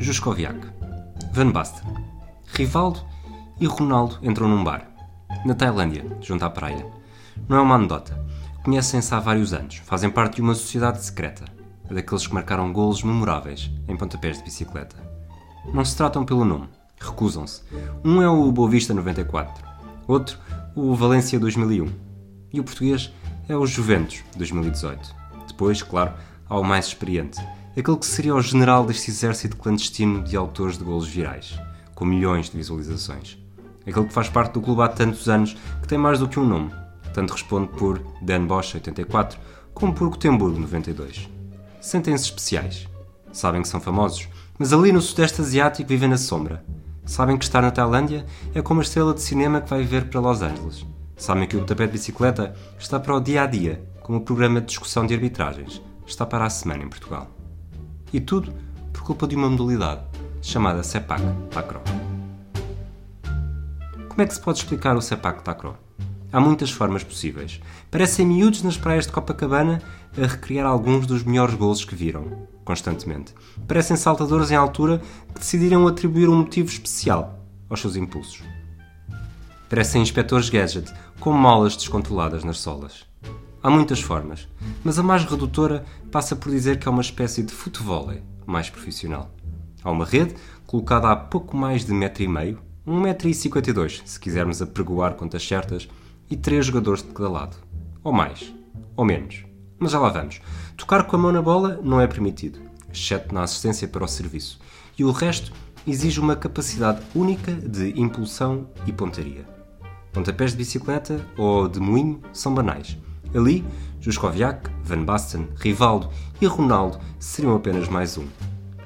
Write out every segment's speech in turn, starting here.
Juskoviak, Van Basten, Rivaldo e Ronaldo entram num bar, na Tailândia, junto à praia. Não é uma anedota. Conhecem-se há vários anos, fazem parte de uma sociedade secreta, daqueles que marcaram golos memoráveis em pontapés de bicicleta. Não se tratam pelo nome, recusam-se. Um é o Boavista 94, outro o Valência 2001 e o português é o Juventus 2018. Depois, claro, há o mais experiente, aquele que seria o general deste exército clandestino de autores de golos virais, com milhões de visualizações. Aquele que faz parte do clube há tantos anos que tem mais do que um nome. Tanto responde por Dan Bosch 84 como por Gotemburgo 92. Sentem-se especiais. Sabem que são famosos, mas ali no Sudeste Asiático vivem na sombra. Sabem que estar na Tailândia é como a estrela de cinema que vai ver para Los Angeles. Sabem que o tapete de bicicleta está para o dia a dia, como o programa de discussão de arbitragens está para a semana em Portugal. E tudo por culpa de uma modalidade chamada Sepak Takraw. Como é que se pode explicar o Sepak Takraw? Há muitas formas possíveis. Parecem miúdos nas praias de Copacabana a recriar alguns dos melhores golos que viram, constantemente. Parecem saltadores em altura que decidiram atribuir um motivo especial aos seus impulsos. Parecem inspectores gadget com molas descontroladas nas solas. Há muitas formas, mas a mais redutora passa por dizer que é uma espécie de futebol mais profissional. Há uma rede colocada a pouco mais de metro e meio, 1,52m se quisermos apregoar contas certas, e três jogadores de cada lado. Ou mais, ou menos. Mas já lá vamos. Tocar com a mão na bola não é permitido, exceto na assistência para o serviço, e o resto exige uma capacidade única de impulsão e pontaria. Pontapés de bicicleta ou de moinho são banais. Ali, Juskoviak, Van Basten, Rivaldo e Ronaldo seriam apenas mais um.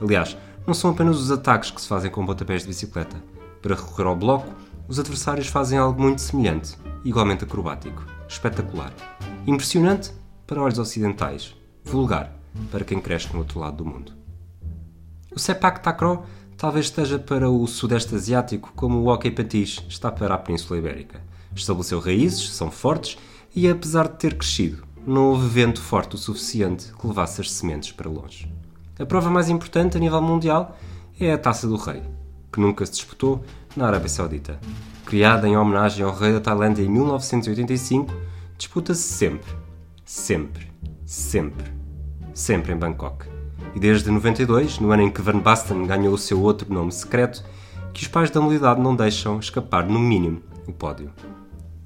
Aliás, não são apenas os ataques que se fazem com pontapés de bicicleta. Para recorrer ao bloco, os adversários fazem algo muito semelhante, igualmente acrobático, espetacular, impressionante para olhos ocidentais, vulgar para quem cresce no outro lado do mundo. O Sepak Takraw talvez esteja para o Sudeste Asiático como o hockey patins está para a Península Ibérica. Estabeleceu raízes, são fortes e, apesar de ter crescido, não houve vento forte o suficiente que levasse as sementes para longe. A prova mais importante a nível mundial é a Taça do Rei, que nunca se disputou na Arábia Saudita. Criada em homenagem ao rei da Tailândia em 1985, disputa-se sempre, sempre, sempre, sempre em Bangkok. E desde 92, no ano em que Van Basten ganhou o seu outro nome secreto, que os pais da modalidade não deixam escapar, no mínimo, o pódio.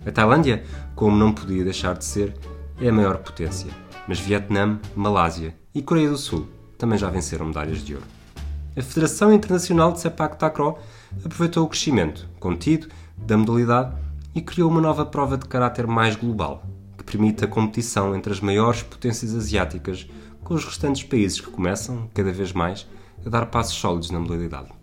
A Tailândia, como não podia deixar de ser, é a maior potência, mas Vietnã, Malásia e Coreia do Sul também já venceram medalhas de ouro. A Federação Internacional de Sepak Takraw aproveitou o crescimento contido da modalidade e criou uma nova prova de caráter mais global, que permite a competição entre as maiores potências asiáticas com os restantes países que começam, cada vez mais, a dar passos sólidos na modalidade.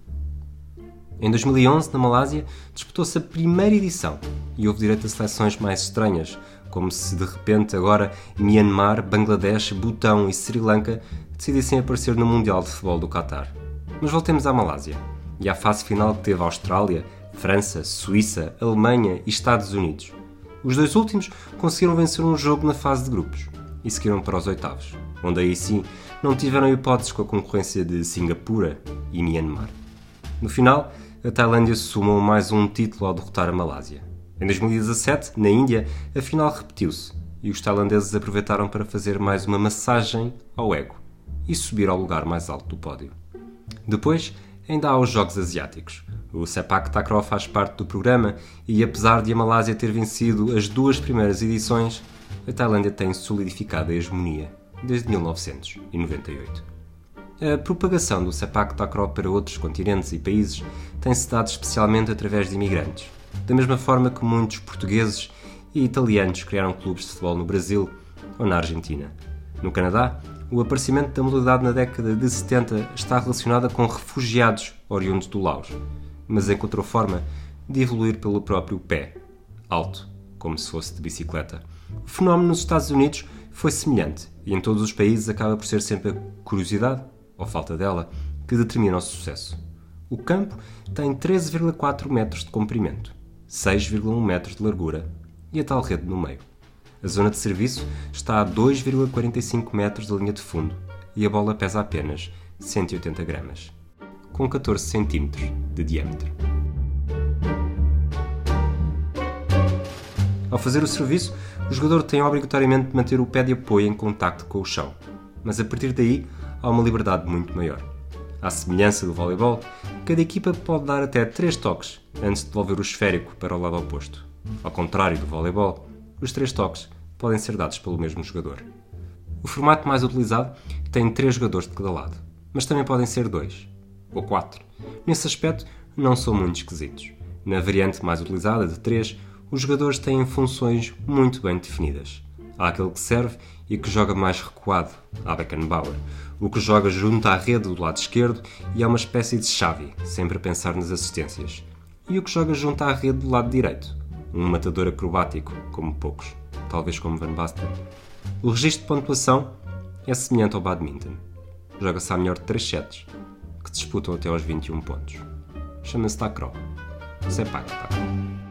Em 2011, na Malásia, disputou-se a primeira edição e houve direito a seleções mais estranhas, como se de repente agora Myanmar, Bangladesh, Butão e Sri Lanka decidissem aparecer no Mundial de Futebol do Qatar. Mas voltemos à Malásia e à fase final que teve a Austrália, França, Suíça, Alemanha e Estados Unidos. Os dois últimos conseguiram vencer um jogo na fase de grupos e seguiram para os oitavos, onde aí sim não tiveram hipóteses com a concorrência de Singapura e Myanmar. No final, a Tailândia somou mais um título ao derrotar a Malásia. Em 2017, na Índia, a final repetiu-se e os tailandeses aproveitaram para fazer mais uma massagem ao ego e subir ao lugar mais alto do pódio. Depois, ainda há os Jogos Asiáticos. O Sepak Takraw faz parte do programa e, apesar de a Malásia ter vencido as duas primeiras edições, a Tailândia tem solidificado a hegemonia desde 1998. A propagação do Sepak Takraw para outros continentes e países tem-se dado especialmente através de imigrantes, da mesma forma que muitos portugueses e italianos criaram clubes de futebol no Brasil ou na Argentina. No Canadá, o aparecimento da modalidade na década de 70 está relacionada com refugiados oriundos do Laos, mas encontrou forma de evoluir pelo próprio pé, alto, como se fosse de bicicleta. O fenómeno nos Estados Unidos foi semelhante e em todos os países acaba por ser sempre a curiosidade, ou falta dela, que determina o sucesso. O campo tem 13,4 metros de comprimento, 6,1 metros de largura e a tal rede no meio. A zona de serviço está a 2,45 metros da linha de fundo e a bola pesa apenas 180 gramas. com 14 cm de diâmetro. Ao fazer o serviço, o jogador tem obrigatoriamente de manter o pé de apoio em contacto com o chão, mas a partir daí há uma liberdade muito maior. À semelhança do voleibol, cada equipa pode dar até 3 toques antes de devolver o esférico para o lado oposto. Ao contrário do voleibol, os 3 toques podem ser dados pelo mesmo jogador. O formato mais utilizado tem 3 jogadores de cada lado, mas também podem ser 2 ou 4. Nesse aspecto, não são muito esquisitos. Na variante mais utilizada de 3, os jogadores têm funções muito bem definidas. Há aquele que serve e que joga mais recuado, a Beckenbauer, o que joga junto à rede do lado esquerdo e é uma espécie de chave, sempre a pensar nas assistências, e o que joga junto à rede do lado direito, um matador acrobático, como poucos, talvez como Van Basten. O registro de pontuação é semelhante ao badminton. Joga-se à melhor de 3 sets, que disputam até aos 21 pontos. Chama-se Tacro. Sepak Takraw.